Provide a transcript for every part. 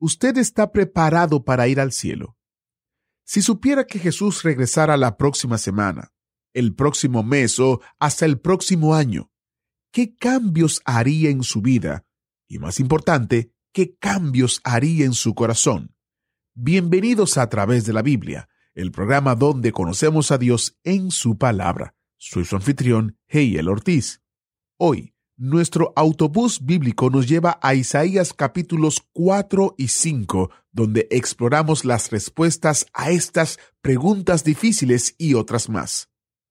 ¿Usted está preparado para ir al cielo? Si supiera que Jesús regresara la próxima semana, el próximo mes o hasta el próximo año, ¿qué cambios haría en su vida? Y más importante, ¿qué cambios haría en su corazón? Bienvenidos a través de la Biblia, el programa donde conocemos a Dios en su palabra. Soy su anfitrión, Heiel Ortiz. Hoy, nuestro autobús bíblico nos lleva a Isaías capítulos 4 y 5, donde exploramos las respuestas a estas preguntas difíciles y otras más.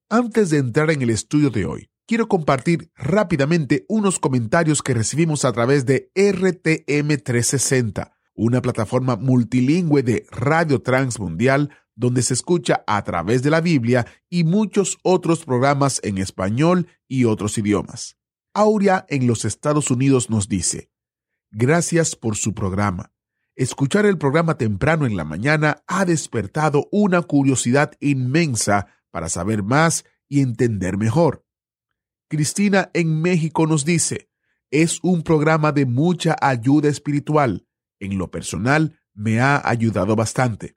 Antes de entrar en el estudio de hoy, quiero compartir rápidamente unos comentarios que recibimos a través de RTM 360, una plataforma multilingüe de Radio Transmundial donde se escucha a través de la Biblia y muchos otros programas en español y otros idiomas. Aurea en los Estados Unidos nos dice, Gracias por su programa. Escuchar el programa temprano en la mañana ha despertado una curiosidad inmensa para saber más y entender mejor. Cristina en México nos dice, es un programa de mucha ayuda espiritual. En lo personal, me ha ayudado bastante.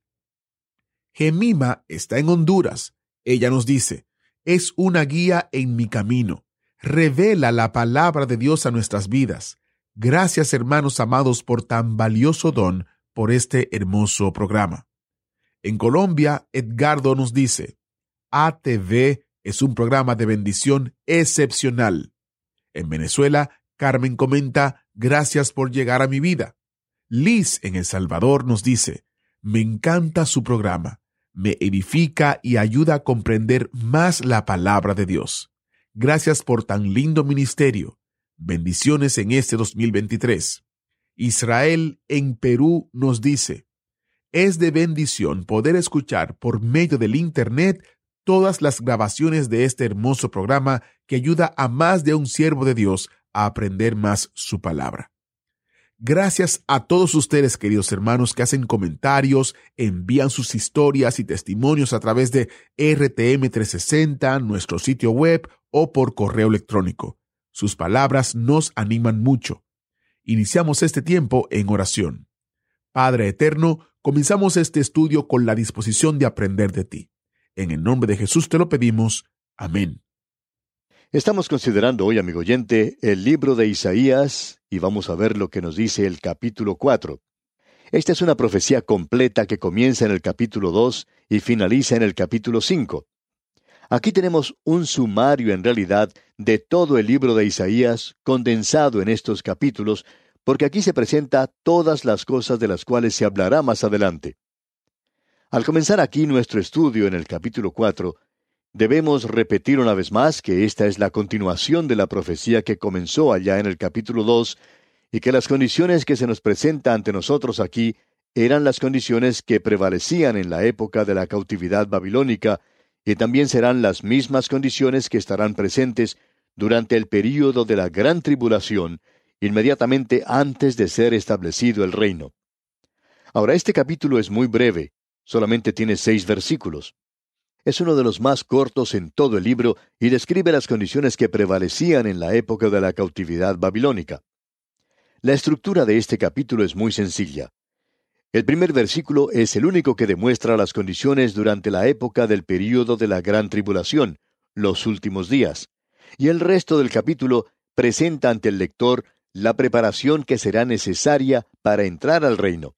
Gemima está en Honduras. Ella nos dice, es una guía en mi camino revela la palabra de Dios a nuestras vidas. Gracias hermanos amados por tan valioso don por este hermoso programa. En Colombia, Edgardo nos dice, ATV es un programa de bendición excepcional. En Venezuela, Carmen comenta, gracias por llegar a mi vida. Liz en El Salvador nos dice, me encanta su programa, me edifica y ayuda a comprender más la palabra de Dios. Gracias por tan lindo ministerio. Bendiciones en este 2023. Israel en Perú nos dice, es de bendición poder escuchar por medio del Internet todas las grabaciones de este hermoso programa que ayuda a más de un siervo de Dios a aprender más su palabra. Gracias a todos ustedes, queridos hermanos, que hacen comentarios, envían sus historias y testimonios a través de RTM360, nuestro sitio web o por correo electrónico. Sus palabras nos animan mucho. Iniciamos este tiempo en oración. Padre Eterno, comenzamos este estudio con la disposición de aprender de ti. En el nombre de Jesús te lo pedimos. Amén. Estamos considerando hoy, amigo oyente, el libro de Isaías y vamos a ver lo que nos dice el capítulo 4. Esta es una profecía completa que comienza en el capítulo 2 y finaliza en el capítulo 5. Aquí tenemos un sumario en realidad de todo el libro de Isaías condensado en estos capítulos, porque aquí se presenta todas las cosas de las cuales se hablará más adelante. Al comenzar aquí nuestro estudio en el capítulo 4, debemos repetir una vez más que esta es la continuación de la profecía que comenzó allá en el capítulo 2 y que las condiciones que se nos presenta ante nosotros aquí eran las condiciones que prevalecían en la época de la cautividad babilónica y también serán las mismas condiciones que estarán presentes durante el período de la gran tribulación, inmediatamente antes de ser establecido el reino. Ahora, este capítulo es muy breve, solamente tiene seis versículos. Es uno de los más cortos en todo el libro y describe las condiciones que prevalecían en la época de la cautividad babilónica. La estructura de este capítulo es muy sencilla. El primer versículo es el único que demuestra las condiciones durante la época del período de la gran tribulación, los últimos días, y el resto del capítulo presenta ante el lector la preparación que será necesaria para entrar al reino.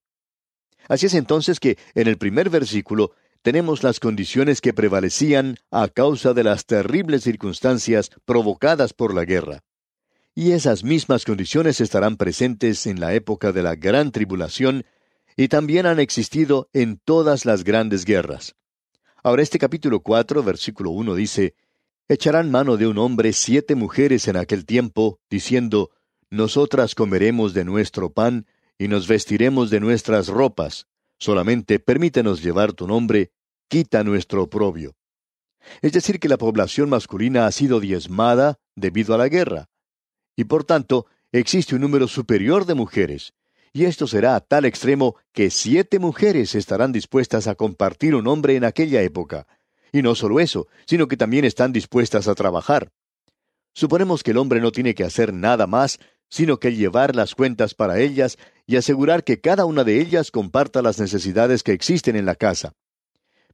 Así es entonces que en el primer versículo tenemos las condiciones que prevalecían a causa de las terribles circunstancias provocadas por la guerra. Y esas mismas condiciones estarán presentes en la época de la gran tribulación y también han existido en todas las grandes guerras. Ahora este capítulo 4, versículo 1 dice, Echarán mano de un hombre siete mujeres en aquel tiempo, diciendo, nosotras comeremos de nuestro pan y nos vestiremos de nuestras ropas. Solamente permítenos llevar tu nombre, quita nuestro oprobio. Es decir, que la población masculina ha sido diezmada debido a la guerra. Y por tanto, existe un número superior de mujeres. Y esto será a tal extremo que siete mujeres estarán dispuestas a compartir un hombre en aquella época. Y no solo eso, sino que también están dispuestas a trabajar. Suponemos que el hombre no tiene que hacer nada más sino que llevar las cuentas para ellas y asegurar que cada una de ellas comparta las necesidades que existen en la casa.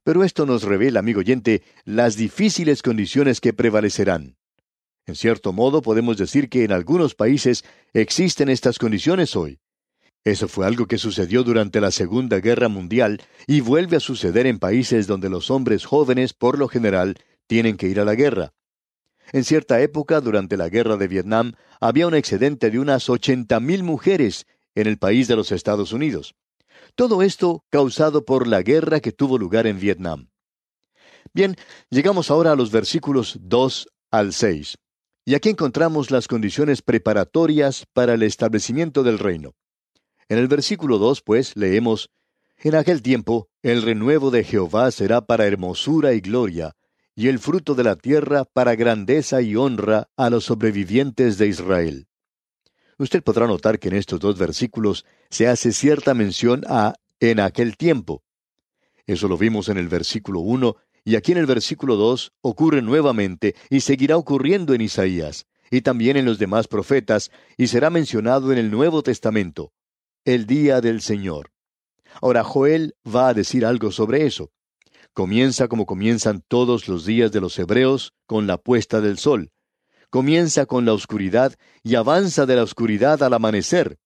Pero esto nos revela, amigo oyente, las difíciles condiciones que prevalecerán. En cierto modo podemos decir que en algunos países existen estas condiciones hoy. Eso fue algo que sucedió durante la Segunda Guerra Mundial y vuelve a suceder en países donde los hombres jóvenes, por lo general, tienen que ir a la guerra. En cierta época, durante la guerra de Vietnam, había un excedente de unas ochenta mil mujeres en el país de los Estados Unidos. Todo esto causado por la guerra que tuvo lugar en Vietnam. Bien, llegamos ahora a los versículos 2 al 6. Y aquí encontramos las condiciones preparatorias para el establecimiento del reino. En el versículo 2, pues, leemos, En aquel tiempo, el renuevo de Jehová será para hermosura y gloria, y el fruto de la tierra para grandeza y honra a los sobrevivientes de Israel. Usted podrá notar que en estos dos versículos se hace cierta mención a en aquel tiempo. Eso lo vimos en el versículo 1 y aquí en el versículo 2 ocurre nuevamente y seguirá ocurriendo en Isaías y también en los demás profetas y será mencionado en el Nuevo Testamento, el día del Señor. Ahora Joel va a decir algo sobre eso. Comienza como comienzan todos los días de los hebreos, con la puesta del sol. Comienza con la oscuridad y avanza de la oscuridad al amanecer.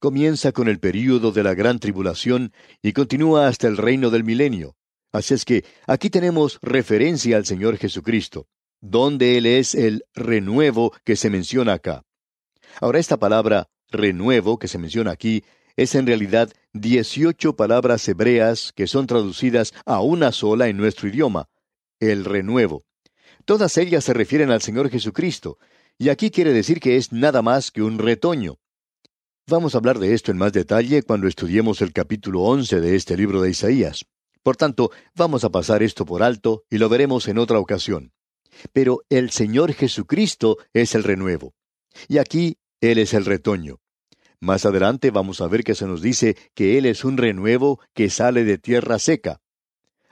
Comienza con el período de la gran tribulación y continúa hasta el reino del milenio. Así es que aquí tenemos referencia al Señor Jesucristo, donde Él es el renuevo que se menciona acá. Ahora esta palabra renuevo que se menciona aquí es en realidad dieciocho palabras hebreas que son traducidas a una sola en nuestro idioma, el renuevo. Todas ellas se refieren al Señor Jesucristo, y aquí quiere decir que es nada más que un retoño. Vamos a hablar de esto en más detalle cuando estudiemos el capítulo once de este libro de Isaías. Por tanto, vamos a pasar esto por alto y lo veremos en otra ocasión. Pero el Señor Jesucristo es el renuevo. Y aquí Él es el retoño. Más adelante vamos a ver que se nos dice que Él es un renuevo que sale de tierra seca.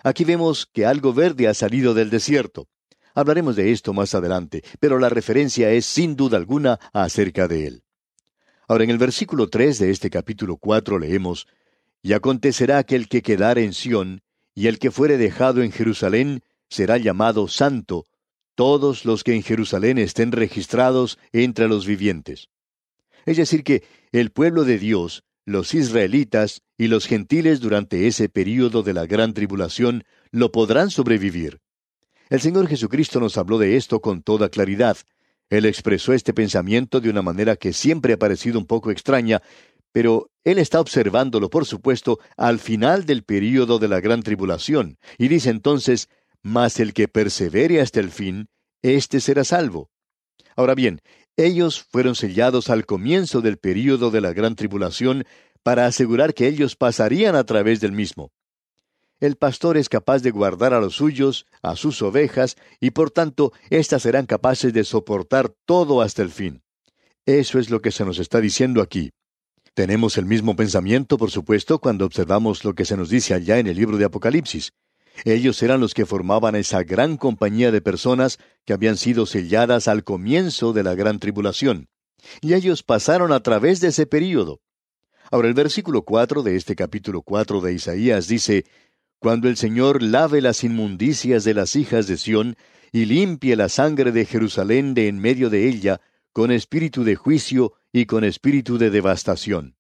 Aquí vemos que algo verde ha salido del desierto. Hablaremos de esto más adelante, pero la referencia es sin duda alguna acerca de Él. Ahora en el versículo 3 de este capítulo 4 leemos, Y acontecerá que el que quedare en Sión, y el que fuere dejado en Jerusalén, será llamado santo, todos los que en Jerusalén estén registrados entre los vivientes. Es decir, que el pueblo de Dios, los israelitas y los gentiles durante ese período de la gran tribulación lo podrán sobrevivir. El Señor Jesucristo nos habló de esto con toda claridad. Él expresó este pensamiento de una manera que siempre ha parecido un poco extraña, pero Él está observándolo, por supuesto, al final del período de la gran tribulación, y dice entonces, Mas el que persevere hasta el fin, éste será salvo. Ahora bien, ellos fueron sellados al comienzo del período de la gran tribulación para asegurar que ellos pasarían a través del mismo. El pastor es capaz de guardar a los suyos, a sus ovejas, y por tanto éstas serán capaces de soportar todo hasta el fin. Eso es lo que se nos está diciendo aquí. Tenemos el mismo pensamiento, por supuesto, cuando observamos lo que se nos dice allá en el libro de Apocalipsis. Ellos eran los que formaban esa gran compañía de personas que habían sido selladas al comienzo de la gran tribulación. Y ellos pasaron a través de ese período. Ahora el versículo 4 de este capítulo 4 de Isaías dice, Cuando el Señor lave las inmundicias de las hijas de Sión, y limpie la sangre de Jerusalén de en medio de ella, con espíritu de juicio y con espíritu de devastación.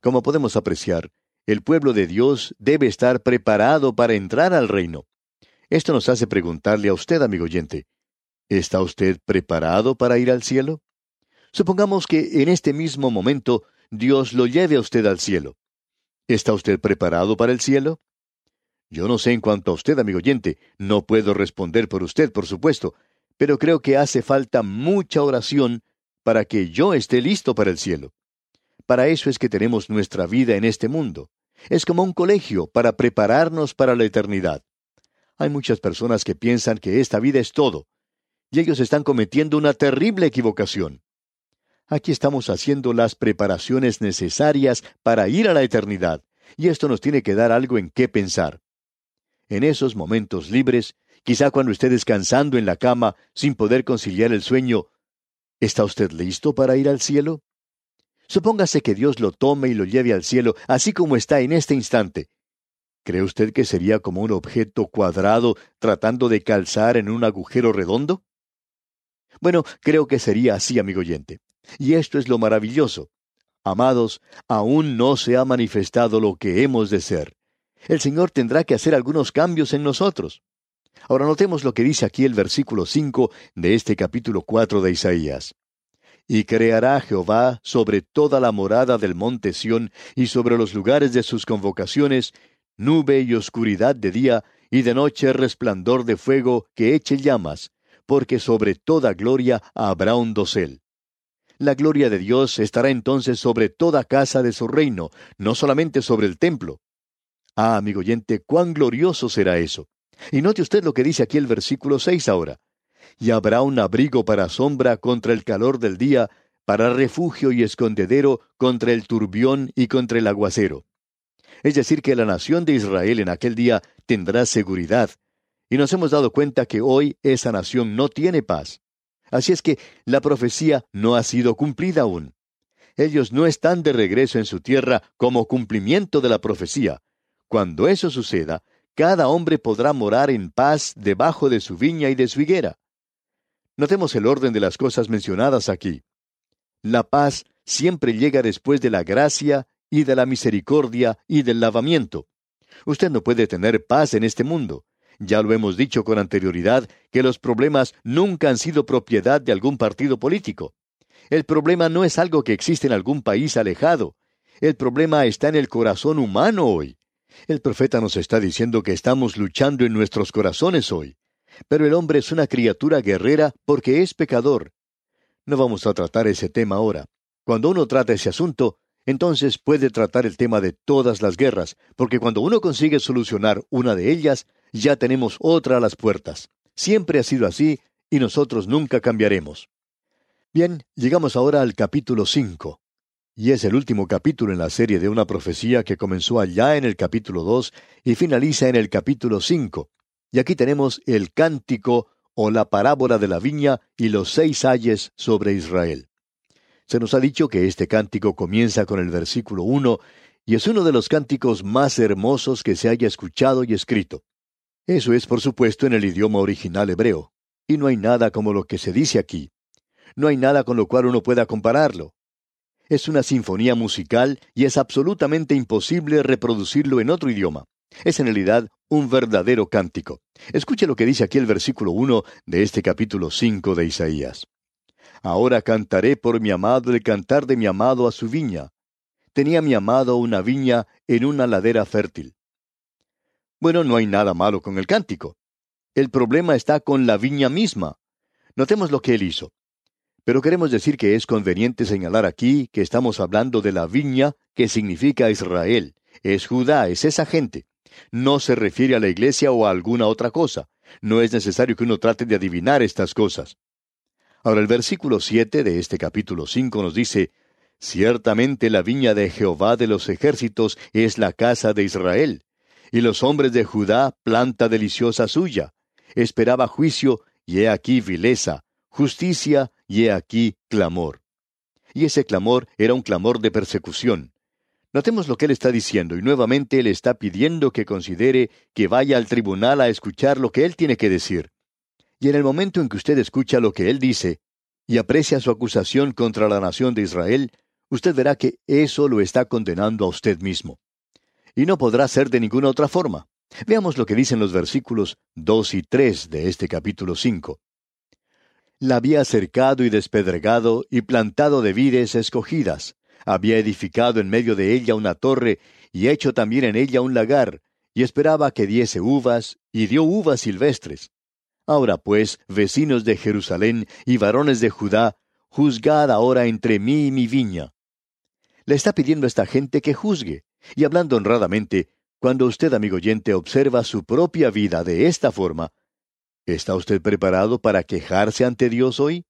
Como podemos apreciar, el pueblo de Dios debe estar preparado para entrar al reino. Esto nos hace preguntarle a usted, amigo oyente, ¿está usted preparado para ir al cielo? Supongamos que en este mismo momento Dios lo lleve a usted al cielo. ¿Está usted preparado para el cielo? Yo no sé en cuanto a usted, amigo oyente, no puedo responder por usted, por supuesto, pero creo que hace falta mucha oración para que yo esté listo para el cielo. Para eso es que tenemos nuestra vida en este mundo. Es como un colegio para prepararnos para la eternidad. Hay muchas personas que piensan que esta vida es todo, y ellos están cometiendo una terrible equivocación. Aquí estamos haciendo las preparaciones necesarias para ir a la eternidad, y esto nos tiene que dar algo en qué pensar. En esos momentos libres, quizá cuando esté descansando en la cama sin poder conciliar el sueño, ¿está usted listo para ir al cielo? Supóngase que Dios lo tome y lo lleve al cielo, así como está en este instante. ¿Cree usted que sería como un objeto cuadrado tratando de calzar en un agujero redondo? Bueno, creo que sería así, amigo oyente. Y esto es lo maravilloso. Amados, aún no se ha manifestado lo que hemos de ser. El Señor tendrá que hacer algunos cambios en nosotros. Ahora notemos lo que dice aquí el versículo 5 de este capítulo 4 de Isaías. Y creará Jehová sobre toda la morada del monte Sión y sobre los lugares de sus convocaciones, nube y oscuridad de día, y de noche resplandor de fuego que eche llamas, porque sobre toda gloria habrá un dosel. La gloria de Dios estará entonces sobre toda casa de su reino, no solamente sobre el templo. Ah, amigo oyente, cuán glorioso será eso. Y note usted lo que dice aquí el versículo seis ahora y habrá un abrigo para sombra contra el calor del día, para refugio y escondedero contra el turbión y contra el aguacero. Es decir, que la nación de Israel en aquel día tendrá seguridad, y nos hemos dado cuenta que hoy esa nación no tiene paz. Así es que la profecía no ha sido cumplida aún. Ellos no están de regreso en su tierra como cumplimiento de la profecía. Cuando eso suceda, cada hombre podrá morar en paz debajo de su viña y de su higuera. Notemos el orden de las cosas mencionadas aquí. La paz siempre llega después de la gracia y de la misericordia y del lavamiento. Usted no puede tener paz en este mundo. Ya lo hemos dicho con anterioridad que los problemas nunca han sido propiedad de algún partido político. El problema no es algo que existe en algún país alejado. El problema está en el corazón humano hoy. El profeta nos está diciendo que estamos luchando en nuestros corazones hoy. Pero el hombre es una criatura guerrera porque es pecador. No vamos a tratar ese tema ahora. Cuando uno trata ese asunto, entonces puede tratar el tema de todas las guerras, porque cuando uno consigue solucionar una de ellas, ya tenemos otra a las puertas. Siempre ha sido así y nosotros nunca cambiaremos. Bien, llegamos ahora al capítulo 5. Y es el último capítulo en la serie de una profecía que comenzó allá en el capítulo 2 y finaliza en el capítulo 5. Y aquí tenemos el cántico o la parábola de la viña y los seis ayes sobre Israel. Se nos ha dicho que este cántico comienza con el versículo 1 y es uno de los cánticos más hermosos que se haya escuchado y escrito. Eso es, por supuesto, en el idioma original hebreo, y no hay nada como lo que se dice aquí. No hay nada con lo cual uno pueda compararlo. Es una sinfonía musical y es absolutamente imposible reproducirlo en otro idioma. Es en realidad un verdadero cántico. Escuche lo que dice aquí el versículo 1 de este capítulo 5 de Isaías. Ahora cantaré por mi amado el cantar de mi amado a su viña. Tenía mi amado una viña en una ladera fértil. Bueno, no hay nada malo con el cántico. El problema está con la viña misma. Notemos lo que él hizo. Pero queremos decir que es conveniente señalar aquí que estamos hablando de la viña que significa Israel. Es Judá, es esa gente no se refiere a la iglesia o a alguna otra cosa. No es necesario que uno trate de adivinar estas cosas. Ahora el versículo siete de este capítulo cinco nos dice Ciertamente la viña de Jehová de los ejércitos es la casa de Israel, y los hombres de Judá planta deliciosa suya. Esperaba juicio, y he aquí vileza, justicia, y he aquí clamor. Y ese clamor era un clamor de persecución. Notemos lo que él está diciendo y nuevamente él está pidiendo que considere que vaya al tribunal a escuchar lo que él tiene que decir. Y en el momento en que usted escucha lo que él dice y aprecia su acusación contra la nación de Israel, usted verá que eso lo está condenando a usted mismo. Y no podrá ser de ninguna otra forma. Veamos lo que dicen los versículos 2 y 3 de este capítulo 5. La había cercado y despedregado y plantado de vides escogidas había edificado en medio de ella una torre, y hecho también en ella un lagar, y esperaba que diese uvas, y dio uvas silvestres. Ahora pues, vecinos de Jerusalén y varones de Judá, juzgad ahora entre mí y mi viña. Le está pidiendo a esta gente que juzgue, y hablando honradamente, cuando usted, amigo oyente, observa su propia vida de esta forma, ¿está usted preparado para quejarse ante Dios hoy?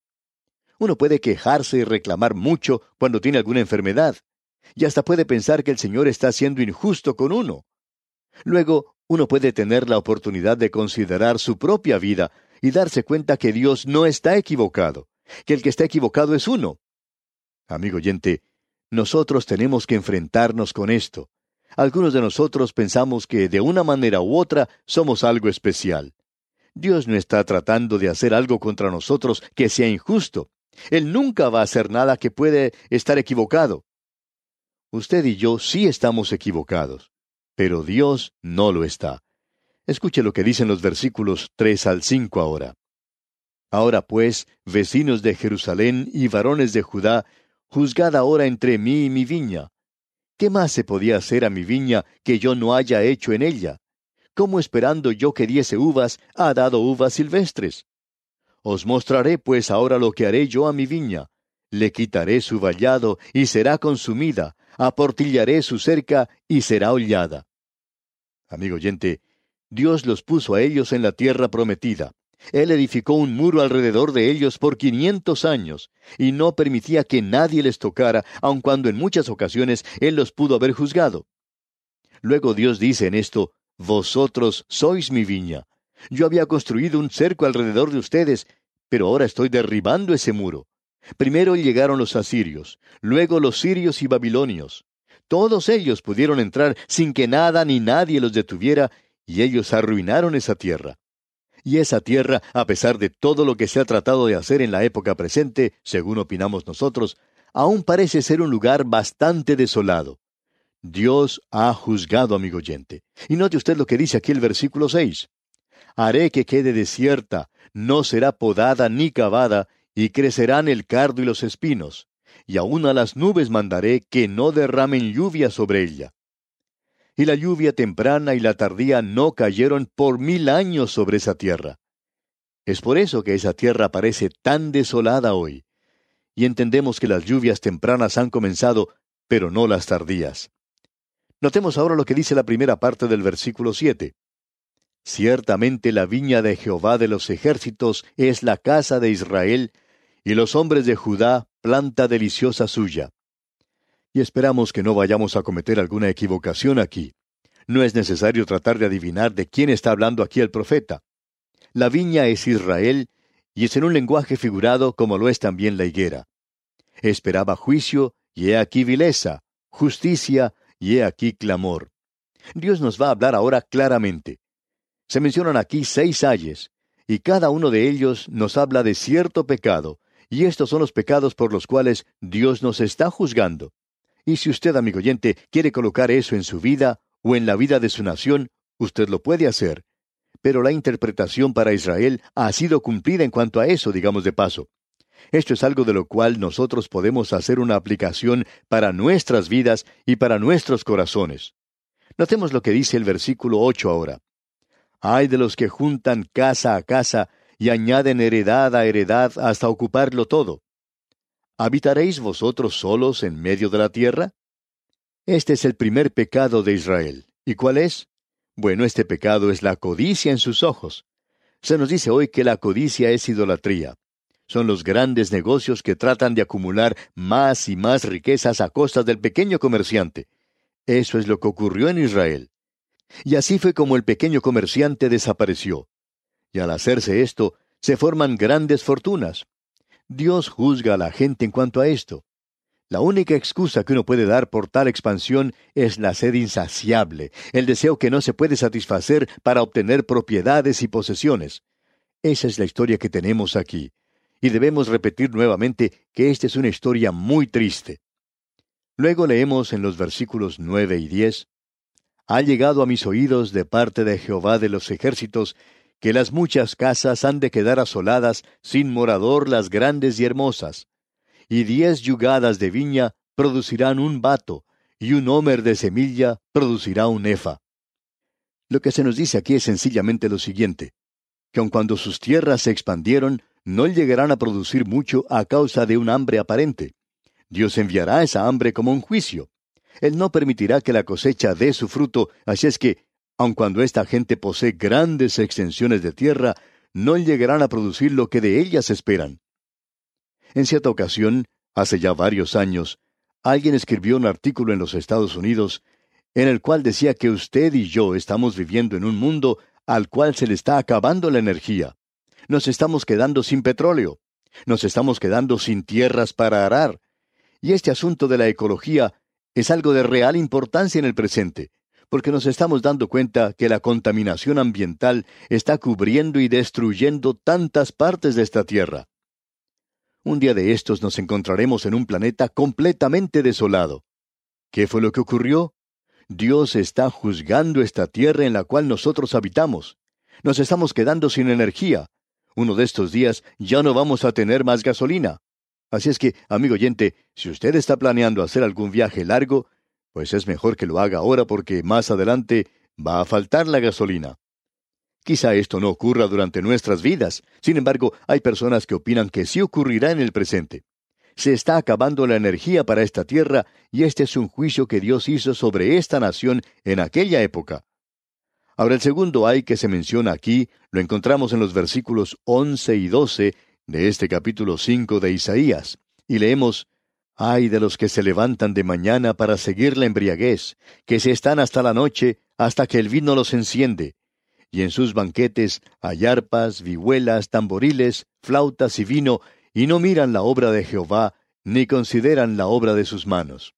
Uno puede quejarse y reclamar mucho cuando tiene alguna enfermedad, y hasta puede pensar que el Señor está siendo injusto con uno. Luego, uno puede tener la oportunidad de considerar su propia vida y darse cuenta que Dios no está equivocado, que el que está equivocado es uno. Amigo oyente, nosotros tenemos que enfrentarnos con esto. Algunos de nosotros pensamos que de una manera u otra somos algo especial. Dios no está tratando de hacer algo contra nosotros que sea injusto. Él nunca va a hacer nada que puede estar equivocado. Usted y yo sí estamos equivocados, pero Dios no lo está. Escuche lo que dicen los versículos 3 al 5 ahora. Ahora pues, vecinos de Jerusalén y varones de Judá, juzgad ahora entre mí y mi viña. ¿Qué más se podía hacer a mi viña que yo no haya hecho en ella? ¿Cómo esperando yo que diese uvas, ha dado uvas silvestres? Os mostraré pues ahora lo que haré yo a mi viña. Le quitaré su vallado y será consumida, aportillaré su cerca y será hollada. Amigo oyente, Dios los puso a ellos en la tierra prometida. Él edificó un muro alrededor de ellos por quinientos años, y no permitía que nadie les tocara, aun cuando en muchas ocasiones Él los pudo haber juzgado. Luego Dios dice en esto, Vosotros sois mi viña. Yo había construido un cerco alrededor de ustedes, pero ahora estoy derribando ese muro. Primero llegaron los asirios, luego los sirios y babilonios. Todos ellos pudieron entrar sin que nada ni nadie los detuviera, y ellos arruinaron esa tierra. Y esa tierra, a pesar de todo lo que se ha tratado de hacer en la época presente, según opinamos nosotros, aún parece ser un lugar bastante desolado. Dios ha juzgado, amigo oyente. Y note usted lo que dice aquí el versículo 6. Haré que quede desierta, no será podada ni cavada, y crecerán el cardo y los espinos, y aun a las nubes mandaré que no derramen lluvia sobre ella y la lluvia temprana y la tardía no cayeron por mil años sobre esa tierra. Es por eso que esa tierra parece tan desolada hoy. Y entendemos que las lluvias tempranas han comenzado, pero no las tardías. Notemos ahora lo que dice la primera parte del versículo 7. Ciertamente la viña de Jehová de los ejércitos es la casa de Israel, y los hombres de Judá planta deliciosa suya y esperamos que no vayamos a cometer alguna equivocación aquí. No es necesario tratar de adivinar de quién está hablando aquí el profeta. La viña es Israel, y es en un lenguaje figurado como lo es también la higuera. Esperaba juicio, y he aquí vileza, justicia, y he aquí clamor. Dios nos va a hablar ahora claramente. Se mencionan aquí seis ayes, y cada uno de ellos nos habla de cierto pecado, y estos son los pecados por los cuales Dios nos está juzgando. Y si usted, amigo oyente, quiere colocar eso en su vida o en la vida de su nación, usted lo puede hacer. Pero la interpretación para Israel ha sido cumplida en cuanto a eso, digamos de paso. Esto es algo de lo cual nosotros podemos hacer una aplicación para nuestras vidas y para nuestros corazones. Notemos lo que dice el versículo 8 ahora. Hay de los que juntan casa a casa y añaden heredad a heredad hasta ocuparlo todo. ¿Habitaréis vosotros solos en medio de la tierra? Este es el primer pecado de Israel. ¿Y cuál es? Bueno, este pecado es la codicia en sus ojos. Se nos dice hoy que la codicia es idolatría. Son los grandes negocios que tratan de acumular más y más riquezas a costa del pequeño comerciante. Eso es lo que ocurrió en Israel. Y así fue como el pequeño comerciante desapareció. Y al hacerse esto, se forman grandes fortunas. Dios juzga a la gente en cuanto a esto. La única excusa que uno puede dar por tal expansión es la sed insaciable, el deseo que no se puede satisfacer para obtener propiedades y posesiones. Esa es la historia que tenemos aquí. Y debemos repetir nuevamente que esta es una historia muy triste. Luego leemos en los versículos nueve y diez Ha llegado a mis oídos de parte de Jehová de los ejércitos que las muchas casas han de quedar asoladas, sin morador las grandes y hermosas. Y diez yugadas de viña producirán un vato, y un homer de semilla producirá un efa. Lo que se nos dice aquí es sencillamente lo siguiente, que aun cuando sus tierras se expandieron, no llegarán a producir mucho a causa de un hambre aparente. Dios enviará esa hambre como un juicio. Él no permitirá que la cosecha dé su fruto, así es que, aun cuando esta gente posee grandes extensiones de tierra, no llegarán a producir lo que de ellas esperan. En cierta ocasión, hace ya varios años, alguien escribió un artículo en los Estados Unidos en el cual decía que usted y yo estamos viviendo en un mundo al cual se le está acabando la energía. Nos estamos quedando sin petróleo. Nos estamos quedando sin tierras para arar. Y este asunto de la ecología es algo de real importancia en el presente, porque nos estamos dando cuenta que la contaminación ambiental está cubriendo y destruyendo tantas partes de esta tierra. Un día de estos nos encontraremos en un planeta completamente desolado. ¿Qué fue lo que ocurrió? Dios está juzgando esta tierra en la cual nosotros habitamos. Nos estamos quedando sin energía. Uno de estos días ya no vamos a tener más gasolina. Así es que, amigo oyente, si usted está planeando hacer algún viaje largo, pues es mejor que lo haga ahora porque más adelante va a faltar la gasolina. Quizá esto no ocurra durante nuestras vidas, sin embargo, hay personas que opinan que sí ocurrirá en el presente. Se está acabando la energía para esta tierra y este es un juicio que Dios hizo sobre esta nación en aquella época. Ahora el segundo ay que se menciona aquí lo encontramos en los versículos 11 y 12 de este capítulo 5 de Isaías, y leemos, Ay de los que se levantan de mañana para seguir la embriaguez, que se están hasta la noche, hasta que el vino los enciende. Y en sus banquetes hay arpas, vihuelas, tamboriles, flautas y vino, y no miran la obra de Jehová, ni consideran la obra de sus manos.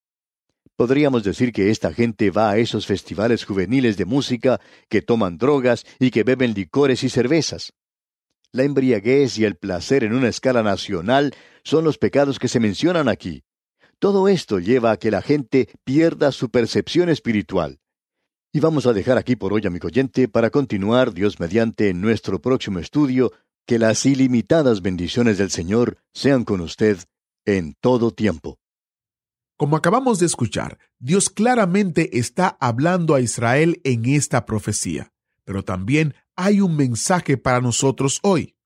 Podríamos decir que esta gente va a esos festivales juveniles de música, que toman drogas y que beben licores y cervezas. La embriaguez y el placer en una escala nacional son los pecados que se mencionan aquí. Todo esto lleva a que la gente pierda su percepción espiritual. Y vamos a dejar aquí por hoy, amigo oyente, para continuar, Dios mediante, en nuestro próximo estudio, que las ilimitadas bendiciones del Señor sean con usted en todo tiempo. Como acabamos de escuchar, Dios claramente está hablando a Israel en esta profecía, pero también hay un mensaje para nosotros hoy.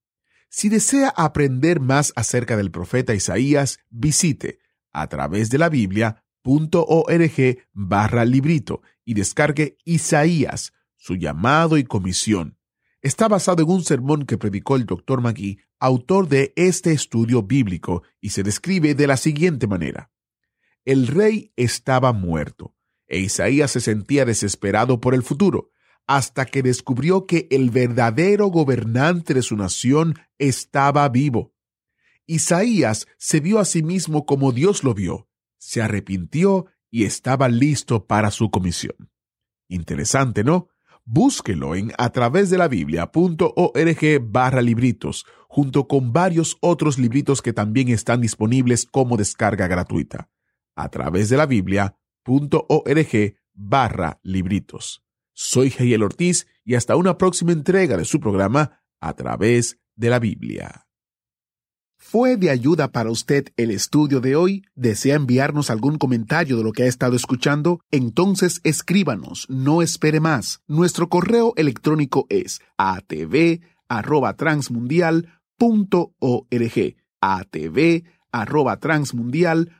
Si desea aprender más acerca del profeta Isaías, visite a través de la Biblia.org barra librito y descargue Isaías, su llamado y comisión. Está basado en un sermón que predicó el Dr. Magui, autor de este estudio bíblico, y se describe de la siguiente manera. El rey estaba muerto, e Isaías se sentía desesperado por el futuro hasta que descubrió que el verdadero gobernante de su nación estaba vivo. Isaías se vio a sí mismo como Dios lo vio, se arrepintió y estaba listo para su comisión. Interesante, ¿no? Búsquelo en a través de la biblia.org barra libritos, junto con varios otros libritos que también están disponibles como descarga gratuita. A través de la biblia.org barra libritos. Soy Jael Ortiz y hasta una próxima entrega de su programa a través de la Biblia. ¿Fue de ayuda para usted el estudio de hoy? ¿Desea enviarnos algún comentario de lo que ha estado escuchando? Entonces escríbanos, no espere más. Nuestro correo electrónico es atv@transmundial.org. atv@transmundial.org.